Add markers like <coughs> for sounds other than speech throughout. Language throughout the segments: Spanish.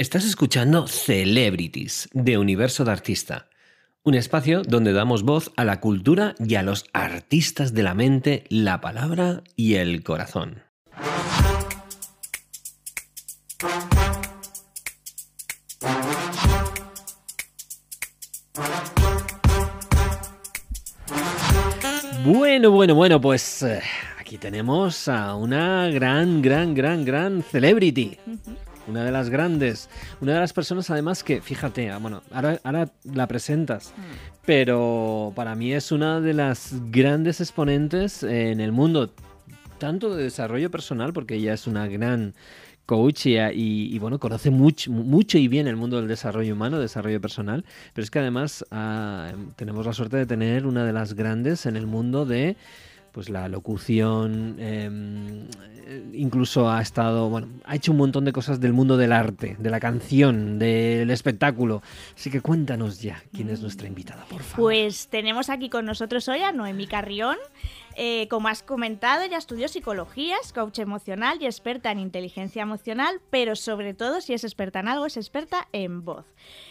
Estás escuchando Celebrities de Universo de Artista, un espacio donde damos voz a la cultura y a los artistas de la mente, la palabra y el corazón. Bueno, bueno, bueno, pues eh, aquí tenemos a una gran, gran, gran, gran celebrity. Una de las grandes, una de las personas además que, fíjate, ah, bueno, ahora, ahora la presentas, pero para mí es una de las grandes exponentes en el mundo, tanto de desarrollo personal, porque ella es una gran coach y, y, bueno, conoce mucho, mucho y bien el mundo del desarrollo humano, desarrollo personal, pero es que además ah, tenemos la suerte de tener una de las grandes en el mundo de pues la locución, em, incluso ha estado, bueno, ha hecho un montón de cosas del mundo del arte, de la canción, del espectáculo. Así que cuéntanos ya quién es nuestra invitada, por favor. Pues tenemos aquí con nosotros hoy a Noemí Carrión. Eh, como has comentado, ella estudió psicología, es coach emocional y experta en inteligencia emocional, pero sobre todo, si es experta en algo, es experta en voz.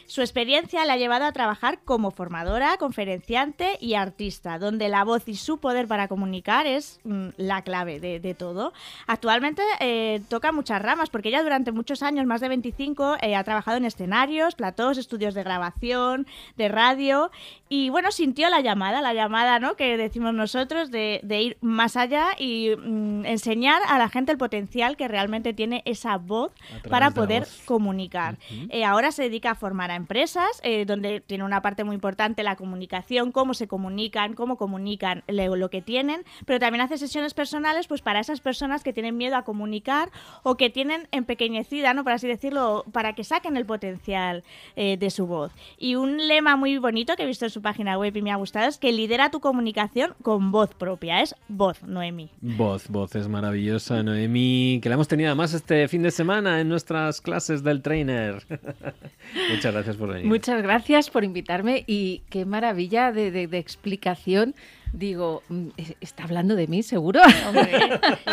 Su experiencia la ha llevado a trabajar como formadora, conferenciante y artista, donde la voz y su poder para comunicar es mm, la clave de, todo. Actualmente eh, toca muchas ramas, porque ella durante muchos años, más de 25, eh, ha trabajado en escenarios, platós, estudios de grabación, de radio, y bueno, sintió la llamada, la llamada ¿no? que decimos nosotros de de, ir más allá y mm, enseñar a la gente el potencial que realmente tiene esa voz para poder comunicar. Eh, ahora se dedica a formar a empresas, eh, donde tiene una parte muy importante la comunicación, cómo se comunican, cómo comunican lo, que tienen, pero también hace sesiones personales pues para esas personas que tienen miedo a comunicar o que tienen empequeñecida, ¿no? por así decirlo, para que saquen el potencial eh, de su voz. Y un lema muy bonito que he visto en su página web y me ha gustado es que lidera tu comunicación con voz propia es voz, Noemi. Voz, voz es maravillosa, Noemi, que la hemos tenido además este fin de semana en nuestras clases del trainer. <laughs> Muchas gracias por venir. Muchas gracias por invitarme y qué maravilla de explicación digo, mm, ¿está hablando de mí seguro?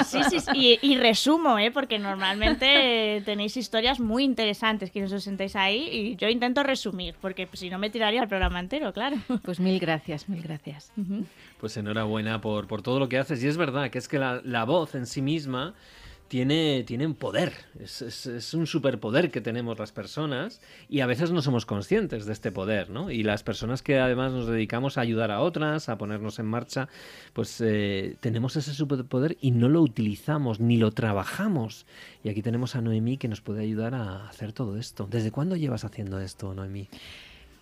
sí, sí, sí. Y, resumo, ¿eh? porque normalmente tenéis historias muy interesantes que os sentéis ahí y yo intento resumir, porque si no me tiraría el programa entero, claro. Pues mil gracias, mil gracias. Pues enhorabuena por, por todo lo que haces. Y es verdad que es que la, la voz en sí misma tiene, tienen poder, es, es, un superpoder que tenemos las personas y a veces no somos conscientes de este poder, ¿no? Y las personas que además nos dedicamos a ayudar a otras, a ponernos en marcha, pues eh, tenemos ese superpoder y no lo utilizamos ni lo trabajamos. Y aquí tenemos a Noemí que nos puede ayudar a hacer todo esto. ¿Desde cuándo llevas haciendo esto, Noemí?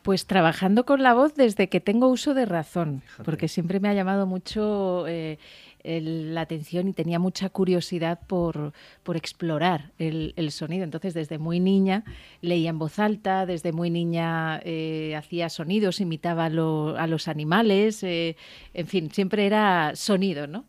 Pues trabajando con la voz desde que tengo uso de razón, porque siempre me ha llamado mucho eh, la atención y tenía mucha curiosidad por, explorar el, sonido. Entonces, desde muy niña leía en voz alta, desde muy niña eh, hacía sonidos, imitaba a los animales, eh, en fin, siempre era sonido, ¿no?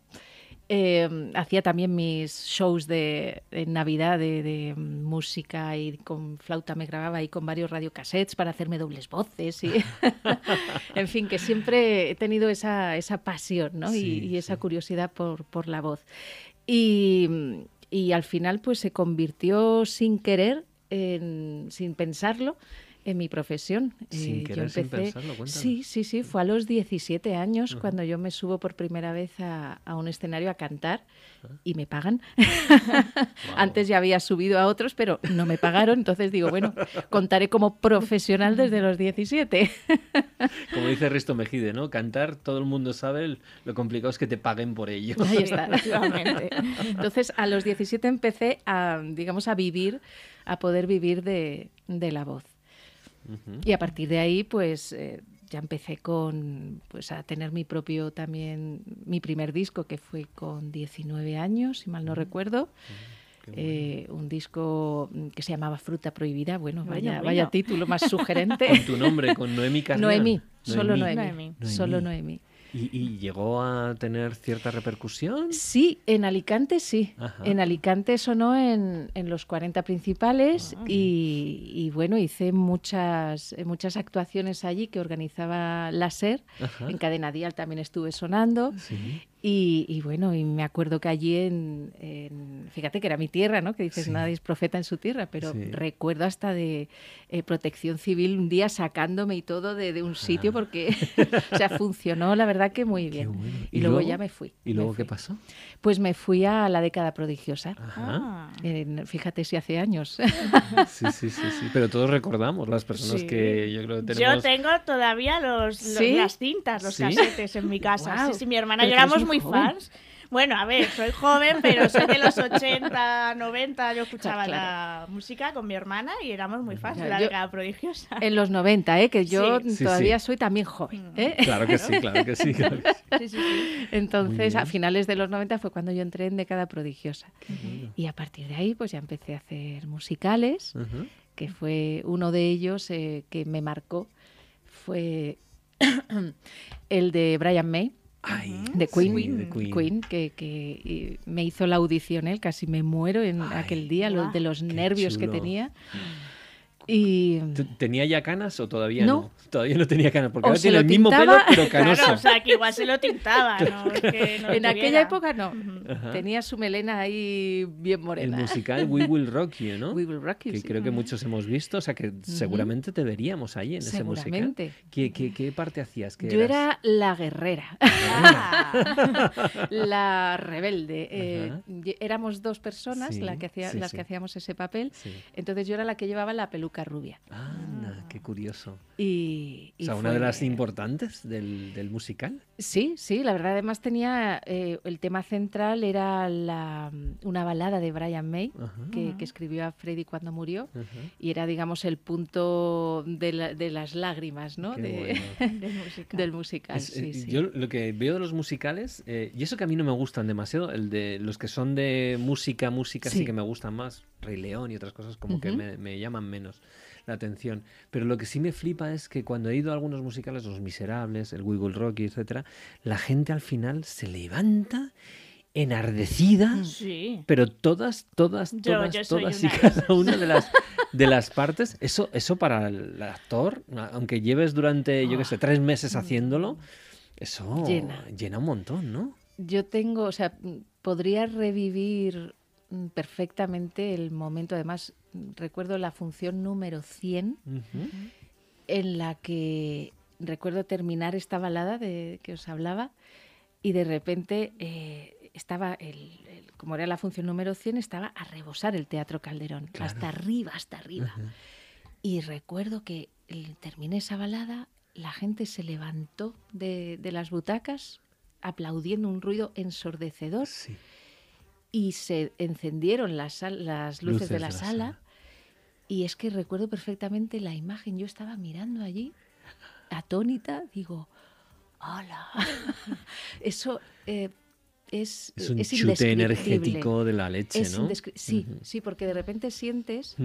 Em, hacía también mis shows de, Navidad de, música y con flauta me grababa ahí con varios radiocassettes para hacerme dobles voces. Y <laughs> en fin, que siempre he tenido esa, esa pasión ¿no? y, esa curiosidad por, por la voz. Y, y, al final pues se convirtió sin querer, en, sin pensarlo, en mi profesión. Sin querer, sin pensarlo, Sí, sí, sí. Fue a los 17 años cuando yo me subo por primera vez a, un escenario a cantar y me pagan. <laughs> Antes ya había subido a otros, pero no me pagaron. Entonces digo, bueno, contaré como profesional desde los 17. <laughs> como dice Risto Mejide, ¿no? Cantar, todo el mundo sabe, lo complicado es que te paguen por ello. Ahí está, <laughs> Entonces, a los 17 empecé a, digamos, a vivir, a poder vivir de la voz. Y a partir de ahí, pues eh, ya empecé con, pues a tener mi propio también, mi primer disco que fue con 19 años, si mal no recuerdo. Eh, un disco que se llamaba Fruta Prohibida. Bueno, vaya, vaya título más <laughs> sugerente. con tu nombre, con Noemi Carrión. Noemi, solo Noemi. Solo Noemi. ¿Y, llegó a tener cierta repercusión? Sí, en Alicante sí. En Alicante sonó en, los 40 principales ah. y, bueno, hice muchas, muchas actuaciones allí que organizaba la SER. En Cadena Dial también estuve sonando. Y, bueno, y me acuerdo que allí en, fíjate que era mi tierra, ¿no? Que dices, nadie es profeta en su tierra, pero recuerdo hasta de eh, protección civil un día sacándome y todo de, un sitio ah. porque, <laughs> o sea, funcionó la verdad que muy bien. Y, luego, ya me fui. ¿Y luego qué pasó? Pues me fui a la década prodigiosa. Ajá. fíjate si hace años. <laughs> Sí, sí, sí, sí. Pero todos recordamos las personas que yo creo que tenemos. Yo tengo todavía los, las cintas, los casetes en mi casa. Sí, sí, mi hermana y yo éramos muy fans. Bueno, a ver, soy joven, pero soy de los 80, 90. Yo escuchaba la música con mi hermana y éramos muy fans de la década prodigiosa. En los 90, ¿eh? que yo todavía soy también joven. Mm. ¿eh? Claro que sí, claro que sí. <laughs> Entonces, a finales de los 90 fue cuando yo entré en década prodigiosa. Y a partir de ahí, pues ya empecé a hacer musicales, que fue uno de ellos eh, que me marcó. Fue <clears throat> el de Brian May de Queen, Queen. que, me hizo la audición, él casi me muero en aquel día, de los nervios que tenía. Y... ¿Tenía ya canas o todavía no? Todavía no tenía canas, porque ahora tiene el mismo pelo, pero canoso. Claro, o sea, que igual se lo tintaba, ¿no? <laughs> en aquella época no. Tenía su melena ahí bien morena. El musical We <laughs> Will Rock You, ¿no? We Will Rock You, Que creo que muchos hemos visto, o sea, que seguramente te veríamos ahí en ese musical. ¿Qué, qué, qué parte hacías? Yo era la guerrera. Ah. <laughs> la rebelde. Eh, éramos dos personas la que hacía, las que hacíamos ese papel. Entonces yo era la que llevaba la peluca rubia. Anda, qué curioso. Y, o sea, una de las importantes del, musical. Sí, sí, la verdad además tenía, eh, el tema central era la, una balada de Brian May, que, escribió a Freddy cuando murió, y era, digamos, el punto de, las lágrimas, ¿no? <laughs> del musical. Eh, yo lo que veo de los musicales, eh, y eso que a mí no me gustan demasiado, el de los que son de música, música sí, que me gustan más, Rey León y otras cosas como que me llaman menos la atención. Pero lo que sí me flipa es que cuando he ido a algunos musicales, Los Miserables, el Wiggle Rocky, etcétera, la gente al final se levanta enardecida, mm. pero todas, todas, todas, todas y cada una de las de <laughs> las partes, eso, eso para el actor, aunque lleves durante, yo qué sé, tres meses mm. haciéndolo, eso llena. llena un montón, ¿no? Yo tengo, o sea, podría revivir Mm, perfectamente el momento. Además, recuerdo la función número 100 en la que recuerdo terminar esta balada de que os hablaba y de repente eh, estaba, el, como era la función número 100, estaba a rebosar el Teatro Calderón, hasta arriba, hasta arriba. Y recuerdo que terminé esa balada, la gente se levantó de, las butacas aplaudiendo un ruido ensordecedor y se encendieron las, las luces, de la, sala, y es que recuerdo perfectamente la imagen. Yo estaba mirando allí, atónita, digo, ¡hola! <laughs> Eso eh, es, es un chute energético de la leche, ¿no? Sí, sí, porque de repente sientes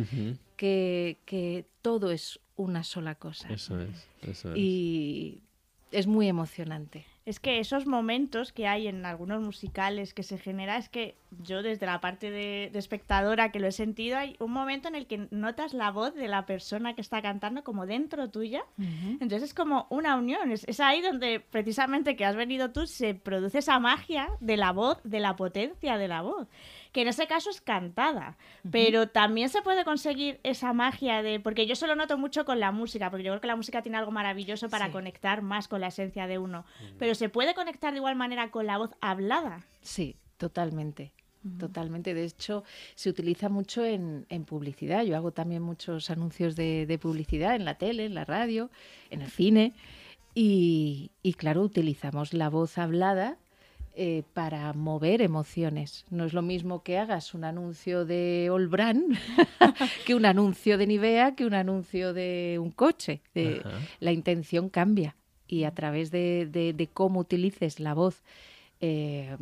que, que, todo es una sola cosa. Eso es, eso es. Y es muy emocionante es que esos momentos que hay en algunos musicales que se genera es que yo desde la parte de, espectadora que lo he sentido hay un momento en el que notas la voz de la persona que está cantando como dentro tuya. Entonces es como una unión es, ahí donde precisamente que has venido tú se produce esa magia de la voz de la potencia de la voz que en ese caso es cantada, pero también se puede conseguir esa magia de, porque yo solo noto mucho con la música, porque yo creo que la música tiene algo maravilloso para conectar más con la esencia de uno, pero se puede conectar de igual manera con la voz hablada. Sí, totalmente. Totalmente. De hecho, se utiliza mucho en, publicidad. Yo hago también muchos anuncios de, publicidad en la tele, en la radio, en el cine. y, claro, utilizamos la voz hablada eh, para mover emociones. No es lo mismo que hagas un anuncio de Olbran <laughs> que un anuncio de Nivea, que un anuncio de un coche. la intención cambia y a través de, cómo utilices la voz eh,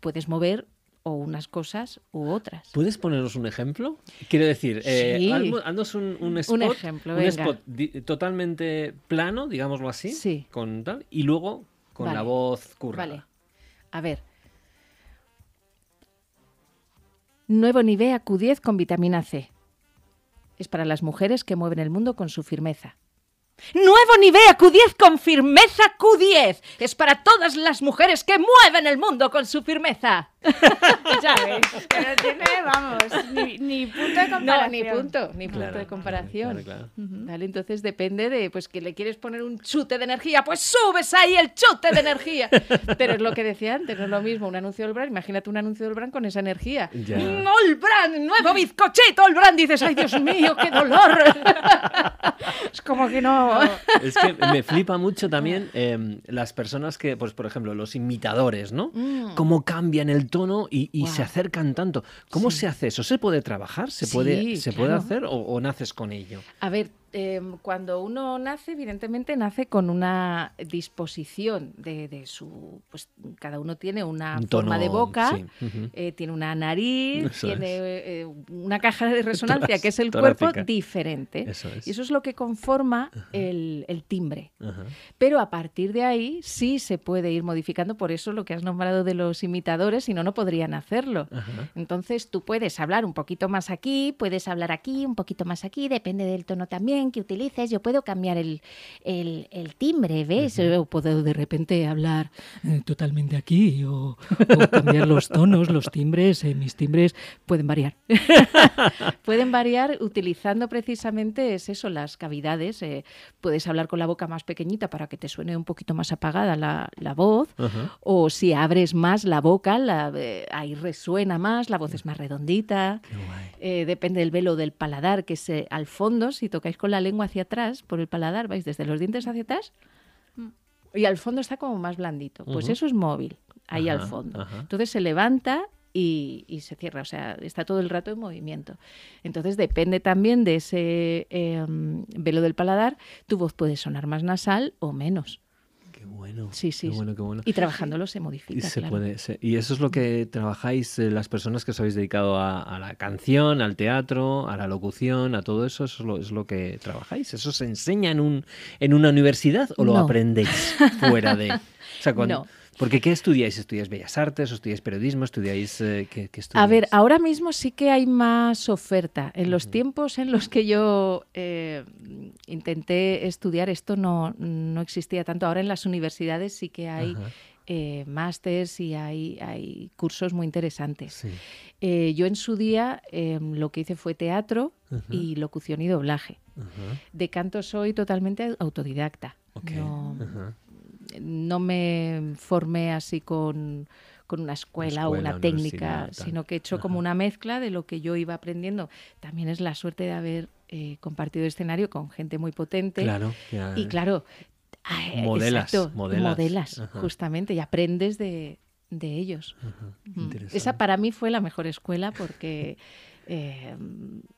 puedes mover o unas cosas u otras. ¿Puedes ponernos un ejemplo? Quiero decir, eh, un, spot, ejemplo, un spot totalmente plano, digámoslo así, con tal, y luego con la voz currada. A ver. Nuevo Nivea Q10 con vitamina C. Es para las mujeres que mueven el mundo con su firmeza. Nuevo Nivea Q10 con firmeza Q10. Es para todas las mujeres que mueven el mundo con su firmeza. <laughs> ya ves, que no tiene, vamos, ni, ni punto de comparación. No, ni punto, ni punto Claro, de comparación. claro, claro. ¿Vale? Entonces depende de, pues, que le quieres poner un chute de energía, pues subes ahí el chute de energía. <laughs> Pero es lo que decía antes, no es lo mismo un anuncio del brand, imagínate un anuncio del brand con esa energía. Ya. ¡Mm, Olbran, nuevo bizcochito, Olbran, dices, ay Dios mío, qué dolor. <laughs> es como que no... Es que me flipa mucho también eh, las personas que, pues por ejemplo, los imitadores, ¿no? Mm. Cómo cambian el tono y, y se acercan tanto. ¿Cómo se hace eso? ¿Se puede trabajar? ¿Se Sí, puede, ¿se puede hacer o, o naces con ello? A ver, eh, cuando uno nace, evidentemente nace con una disposición de, de su, pues cada uno tiene una Un forma de boca, sí, eh, tiene una nariz, Eso tiene eh, una caja de resonancia Toras- que es el cuerpo diferente. Eso es. Y eso es lo que conforma el, el timbre. Pero a partir de ahí sí se puede ir modificando, por eso lo que has nombrado de los imitadores, si no, no podrían hacerlo. Entonces tú puedes hablar un poquito más aquí, puedes hablar aquí, un poquito más aquí, depende del tono también que utilices. Yo puedo cambiar el, el- el timbre, ¿ves? O puedo de repente hablar eh, totalmente aquí o, o cambiar los tonos, los timbres. eh, mis timbres pueden variar. <laughs> pueden variar utilizando precisamente es eso, las cavidades. eh, puedes hablar con la boca más pequeñita para que te suene un poquito más apagada la, la voz. Ajá. O si abres más la boca, la, eh, ahí resuena más, la voz es más redondita. Eh, depende del velo del paladar, que es eh, al fondo. Si tocáis con la lengua hacia atrás, por el paladar, vais desde los dientes hacia atrás. Y al fondo está como más blandito. Pues eso es móvil, ahí al fondo. ajá. Entonces se levanta y, y se cierra, o sea, está todo el rato en movimiento. Entonces depende también de ese eh, velo del paladar, tu voz puede sonar más nasal o menos. Qué bueno. Sí, sí. Qué bueno, qué bueno. Y trabajándolo se Y modifica. se claro. puede, se- y eso es lo que trabajáis eh, las personas que os habéis dedicado a, a la canción, al teatro, a la locución, a todo eso, eso es lo, es lo que trabajáis. ¿Eso se enseña en un en una universidad o lo No. aprendéis fuera de? O sea, <laughs> cuando- No. Porque ¿qué estudiáis? ¿Estudiáis Bellas Artes? ¿O estudiáis periodismo? ¿Estudiáis eh, qué, qué A ver, ahora mismo sí que hay más oferta. En los tiempos en los que yo eh, intenté estudiar esto no, no existía tanto. Ahora en las universidades sí que hay eh, másters y hay, hay cursos muy interesantes. Sí. Eh, yo en su día eh, lo que hice fue teatro y locución y doblaje. De canto soy totalmente autodidacta. Ok. No, Ajá. No me formé así con, con una escuela, o una técnica, sino que he hecho como Ajá. una mezcla de lo que yo iba aprendiendo. También es la suerte de haber eh, compartido escenario con gente muy potente. Claro. ya- Y claro, ah, Modelas, exacto, modelas. modelas, Ajá. justamente, y aprendes de, de ellos. Ajá, Mm. interesante. Esa para mí fue la mejor escuela porque eh,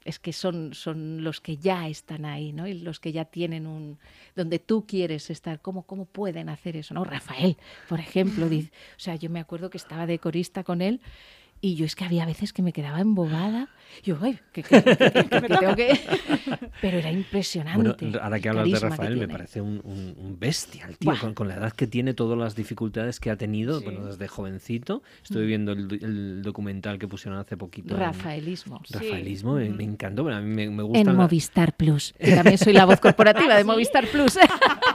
es que son, son los que ya están ahí, ¿no? Y los que ya tienen un... donde tú quieres estar, ¿cómo, cómo pueden hacer eso? ¿no? Rafael, por ejemplo, <laughs> dice, o sea, yo me acuerdo que estaba de corista con él y yo es que había veces que me quedaba embobada. Yo, ay, que, que- que- que- que <laughs> tengo que... Pero era impresionante. Bueno, ahora que hablas de Rafael, me parece un, un- un bestia el tío, con, con la edad que tiene, todas las dificultades que ha tenido, Sí. bueno, desde jovencito. Estuve viendo el, el documental que pusieron hace poquito. en- Rafaelismo. Rafaelismo, me, me encantó, pero a mí me, me gusta. En Movistar Plus. que también soy la voz corporativa de <laughs> Movistar Plus. <laughs>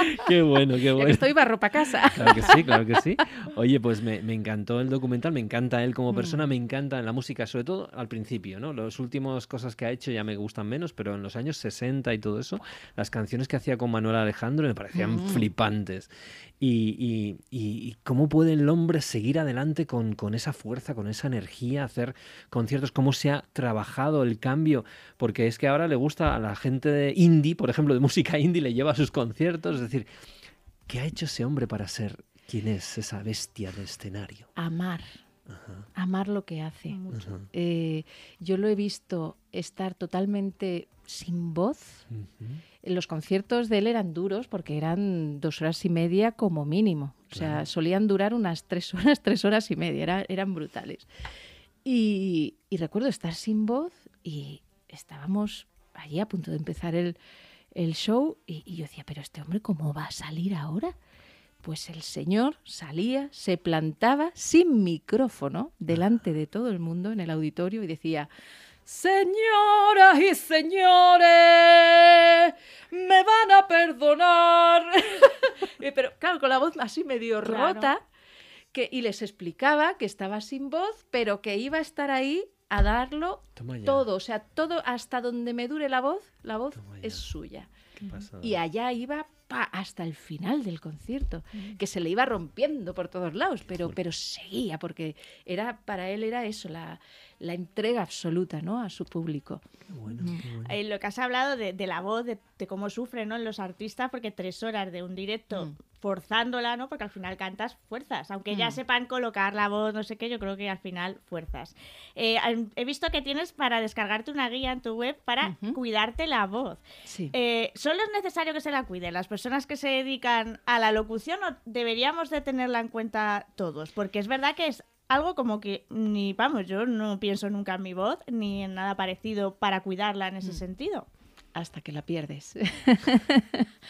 <laughs> Qué bueno, qué Ya que bueno. estoy barro para casa. Claro que sí, claro que sí. <laughs> Oye, pues me, me encantó el documental, me encanta él Mm. como persona, me encanta la música, sobre todo al principio, ¿no? Las últimas cosas que ha hecho ya me gustan menos, pero en los años 60 y todo eso, las canciones que hacía con Manuel Alejandro me parecían Mm. flipantes. Y, y- y- y cómo puede el hombre seguir adelante con, con esa fuerza, con esa energía, hacer conciertos, cómo se ha trabajado el cambio, porque es que ahora le gusta a la gente de indie, por ejemplo, de música indie, le lleva a sus conciertos, es decir, ¿qué ha hecho ese hombre para ser quien es esa bestia de escenario? Amar. Amar lo que hace. Eh, yo lo he visto estar totalmente sin voz. ujú. Los conciertos de él eran duros porque eran dos horas y media como mínimo. O sea, Claro. solían durar unas tres <laughs> horas, tres horas y media. Era- eran brutales. Y, y recuerdo estar sin voz y estábamos allí a punto de empezar el, el show y, y yo decía, pero este hombre, ¿cómo va a salir ahora? Pues el señor salía, se plantaba sin micrófono delante de todo el mundo en el auditorio y decía, Señoras y señores, perdonar. <laughs> Pero claro, con la voz así medio Claro. rota. Que, y les explicaba que estaba sin voz, pero que iba a estar ahí a darlo todo. O sea, todo hasta donde me dure la voz, la voz es suya. Y allá iba pa, hasta el final del concierto, que se le iba rompiendo por todos lados, pero, pero seguía, porque era para él era eso, la, la entrega absoluta ¿no? a su público. Qué bueno, qué bueno. Eh, lo que has hablado de, de la voz, de, de cómo sufren ¿no? los artistas, porque tres horas de un directo Mm. Forzándola, ¿no? Porque al final cantas fuerzas. Aunque ya Mm. sepan colocar la voz, no sé qué, yo creo que al final fuerzas. Eh, he visto que tienes para descargarte una guía en tu web para Ujú. cuidarte la voz. Sí. Eh, ¿Solo es necesario que se la cuiden las personas que se dedican a la locución o deberíamos de tenerla en cuenta todos? Porque es verdad que es algo como que ni, vamos, yo no pienso nunca en mi voz ni en nada parecido para cuidarla en Mm. ese sentido. hasta que la pierdes. <laughs>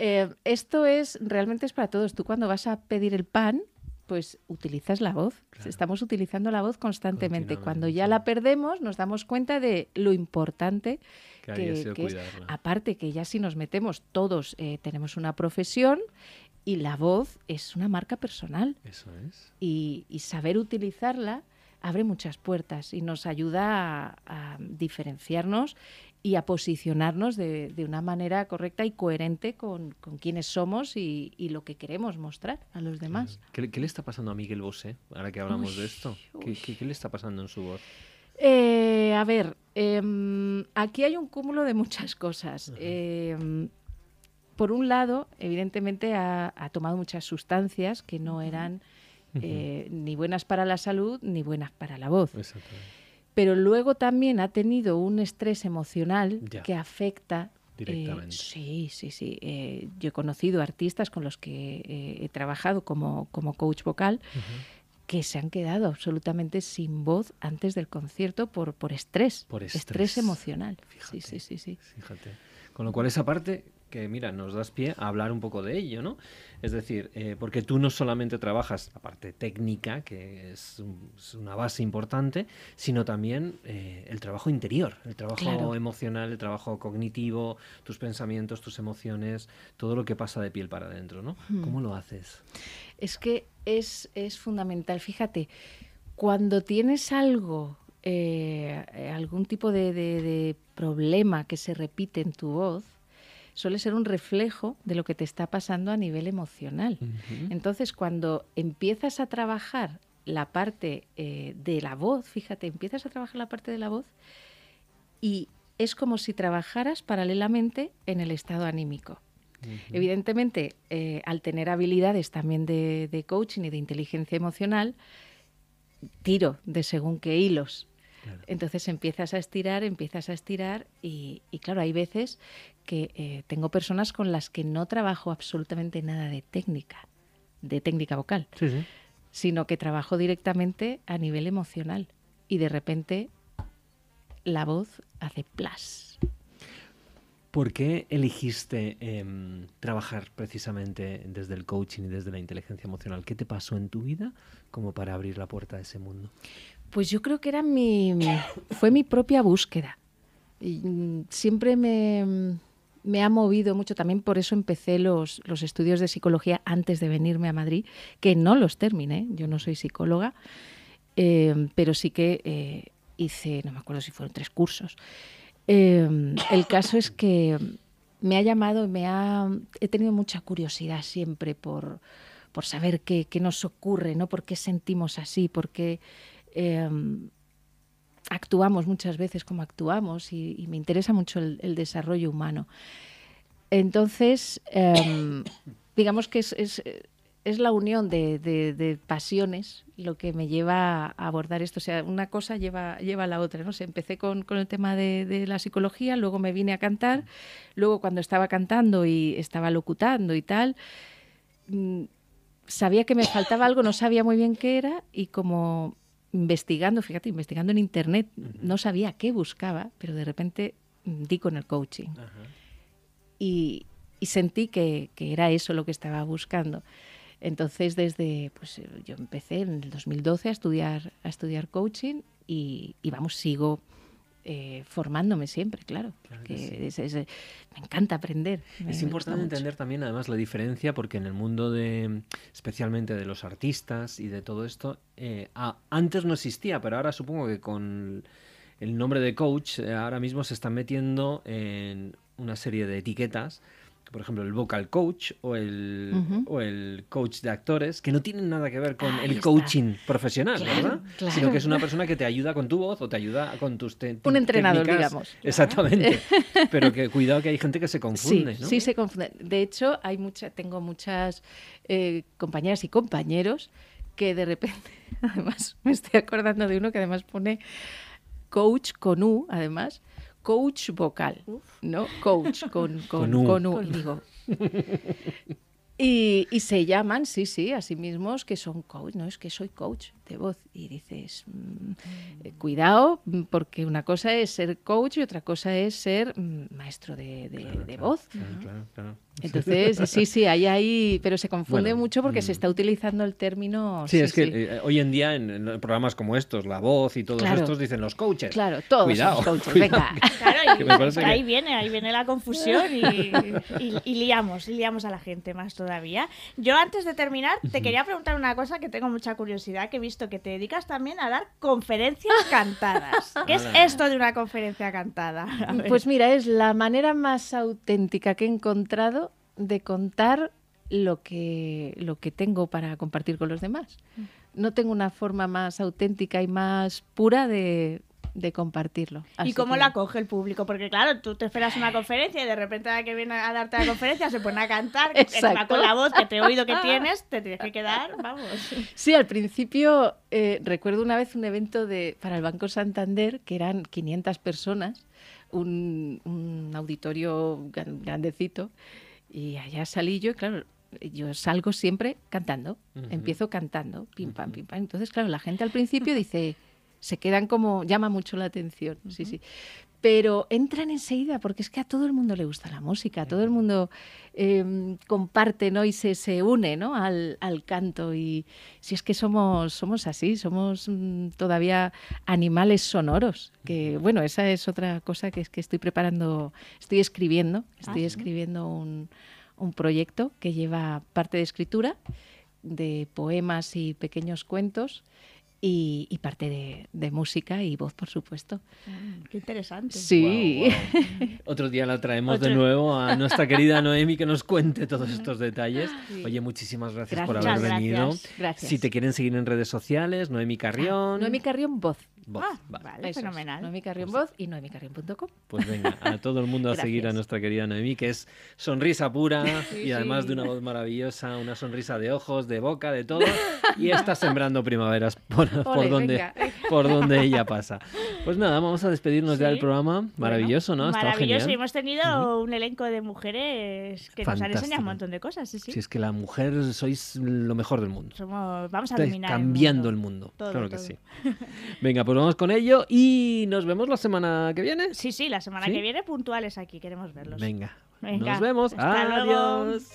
Eh, esto es realmente es para todos. Tú cuando vas a pedir el pan, pues utilizas la voz. Claro. Estamos utilizando la voz constantemente. Cuando ya sí. la perdemos, nos damos cuenta de lo importante Que es. Aparte que ya si nos metemos todos, eh, tenemos una profesión y la voz es una marca personal Eso es. y, y saber utilizarla abre muchas puertas y nos ayuda a, a diferenciarnos y a posicionarnos de, de una manera correcta y coherente con, con quienes somos y, y lo que queremos mostrar a los demás. ¿Qué, le- qué le está pasando a Miguel Bosé, ahora que hablamos Uy, de esto? ¿Qué, qué- qué le está pasando en su voz? Eh, a ver, em, aquí hay un cúmulo de muchas cosas. Em, por un lado, evidentemente ha, ha tomado muchas sustancias que no eran eh, ni buenas para la salud ni buenas para la voz. Exactamente. Pero luego también ha tenido un estrés emocional Ya. que afecta. eh, Directamente. sí, sí, sí. Eh, yo he conocido artistas con los que eh, he trabajado como, como coach vocal que se han quedado absolutamente sin voz antes del concierto por, por estrés. Por estrés. emocional. Fíjate. Sí, sí, sí, sí. Fíjate. Con lo cual esa parte que, mira, nos das pie a hablar un poco de ello, ¿no? Es decir, eh, porque tú no solamente trabajas la parte técnica, que es, un- es una base importante, sino también eh, el trabajo interior, el trabajo Claro. emocional, el trabajo cognitivo, tus pensamientos, tus emociones, todo lo que pasa de piel para adentro, ¿no? Hmm. ¿Cómo lo haces? Es que es, es fundamental. Fíjate, cuando tienes algo, eh, eh, algún tipo de, de- de problema que se repite en tu voz, suele ser un reflejo de lo que te está pasando a nivel emocional. Entonces, cuando empiezas a trabajar la parte eh, de la voz, fíjate, empiezas a trabajar la parte de la voz y es como si trabajaras paralelamente en el estado anímico. Evidentemente, eh, al tener habilidades también de, de coaching y de inteligencia emocional, tiro de según qué hilos. Claro. Entonces empiezas a estirar, empiezas a estirar y, y claro, hay veces que eh, tengo personas con las que no trabajo absolutamente nada de técnica, de técnica vocal, Sí, sí. sino que trabajo directamente a nivel emocional y de repente la voz hace plas. ¿Por qué elegiste em, trabajar precisamente desde el coaching y desde la inteligencia emocional? ¿Qué te pasó en tu vida como para abrir la puerta a ese mundo? Pues yo creo que era mi, fue mi propia búsqueda. Y, mm, siempre me, me ha movido mucho, también por eso empecé los, los estudios de psicología antes de venirme a Madrid, que no los terminé, yo no soy psicóloga, eh, pero sí que eh, hice, no me acuerdo si fueron tres cursos. Eh, el caso es que me ha llamado, me ha, he tenido mucha curiosidad siempre por, por saber qué, qué nos ocurre, ¿no? ¿Por qué sentimos así? ¿Por qué eh, actuamos muchas veces como actuamos? Y, y me interesa mucho el, el desarrollo humano. Entonces, eh, <coughs> digamos que es, es, es la unión de, de- de pasiones lo que me lleva a abordar esto. O sea, una cosa lleva, lleva a la otra. ¿no? O sea, empecé con, con el tema de, de la psicología, luego me vine a cantar, luego cuando estaba cantando y estaba locutando y tal, mm, sabía que me faltaba algo, no sabía muy bien qué era y como investigando, fíjate, investigando en internet, no sabía qué buscaba, pero de repente mm, di con el coaching. Y, y sentí que, que era eso lo que estaba buscando. Entonces, desde, pues eh, yo empecé en el 2012 a estudiar, a estudiar coaching y, y vamos, sigo eh, formándome siempre, claro. que me encanta aprender. Es importante entender también además la diferencia porque en el mundo de, especialmente de los artistas y de todo esto, eh, antes no existía, pero ahora supongo que con el nombre de coach eh, ahora mismo se está metiendo en una serie de etiquetas por ejemplo, el vocal coach o el, o el coach de actores, que no tienen nada que ver con el coaching profesional, ¿verdad? Sino que es una persona que te ayuda con tu voz o te ayuda con tus Un entrenador, digamos. <laughs> Exactamente. Pero que cuidado que hay gente que se confunde, sí, Sí, se confunde. De hecho, hay mucha, tengo muchas eh, compañeras y compañeros que de repente, <laughs> además, me estoy acordando de uno que además pone coach con U, además, coach vocal, ¿no? Coach con, <laughs> con, con U. Y digo, <laughs> y, y, se llaman, sí, sí, a sí mismos que son coach, no es que soy coach de voz. Y dices, mm, eh, cuidado, mm, porque una cosa es ser coach y otra cosa es ser mm, maestro de, de, voz. Entonces, sí, sí, hay ahí, pero se confunde mucho porque se está utilizando el término. Sí, es que eh, hoy en día en, programas como estos, La Voz y todos estos dicen los coaches. Claro, todos cuidado, coaches, <laughs> venga. <laughs> Claro, ahí viene, ahí viene la confusión y, y, liamos, liamos a la gente más todavía. Yo antes de terminar, te quería preguntar una cosa que tengo mucha curiosidad, que he visto que te dedicas también a dar conferencias <laughs> cantadas. ¿Qué es esto de una conferencia cantada? Pues mira, es la manera más auténtica que he encontrado de contar lo que, lo que tengo para compartir con los demás. Mm. No tengo una forma más auténtica y más pura de, de compartirlo. ¿Y cómo la coge el público? Porque claro, tú te esperas una conferencia y de repente a que viene a darte la conferencia se pone a cantar con la voz que te he oído que <laughs> tienes, te tienes que quedar, vamos. Sí, al principio eh, recuerdo una vez un evento de, para el Banco Santander que eran 500 personas, un, un auditorio grandecito, y allá salí yo, claro, yo salgo siempre cantando, empiezo cantando, pim pam, pim pam. Entonces, claro, la gente al principio dice se quedan como, llama mucho la atención, sí, sí. Pero entran enseguida porque es que a todo el mundo le gusta la música, a todo el mundo em, comparte ¿no? y se, se une ¿no? al, al, canto. Y si es que somos, somos así, somos mm, todavía animales sonoros. Que bueno, esa es otra cosa que es que estoy preparando, estoy escribiendo, estoy ah, escribiendo un, un proyecto que lleva parte de escritura, de poemas y pequeños cuentos y, parte de, música y voz, por supuesto. Mm, qué interesante. Sí. <laughs> Otro día la traemos de nuevo a <laughs> nuestra querida Noemi que nos cuente todos estos detalles. Oye, muchísimas gracias, por haber venido. Gracias. Si te quieren seguir en redes sociales, Noemi Carrión. Noemi Carrión Voz. Voz. Ah, vale, fenomenal. Noemi Carrión Voz y noemicarrión.com. Pues venga, a todo el mundo a seguir a nuestra querida Noemi, que es sonrisa pura y además de una voz maravillosa, una sonrisa de ojos, de boca, de todo. Y está sembrando primaveras por, por, donde, por donde ella pasa. Pues nada, vamos a despedirnos ya del programa. Maravilloso, ¿no? Maravilloso. Y hemos tenido un elenco de mujeres que nos han enseñado un montón de cosas. Sí, sí. Si es que la mujer sois lo mejor del mundo. vamos a dominar. Cambiando el mundo. claro que sí. <laughs> Venga, pues vamos con ello y nos vemos la semana que viene. Sí, sí, la semana que viene puntuales aquí, queremos verlos. Venga, nos vemos. Adiós.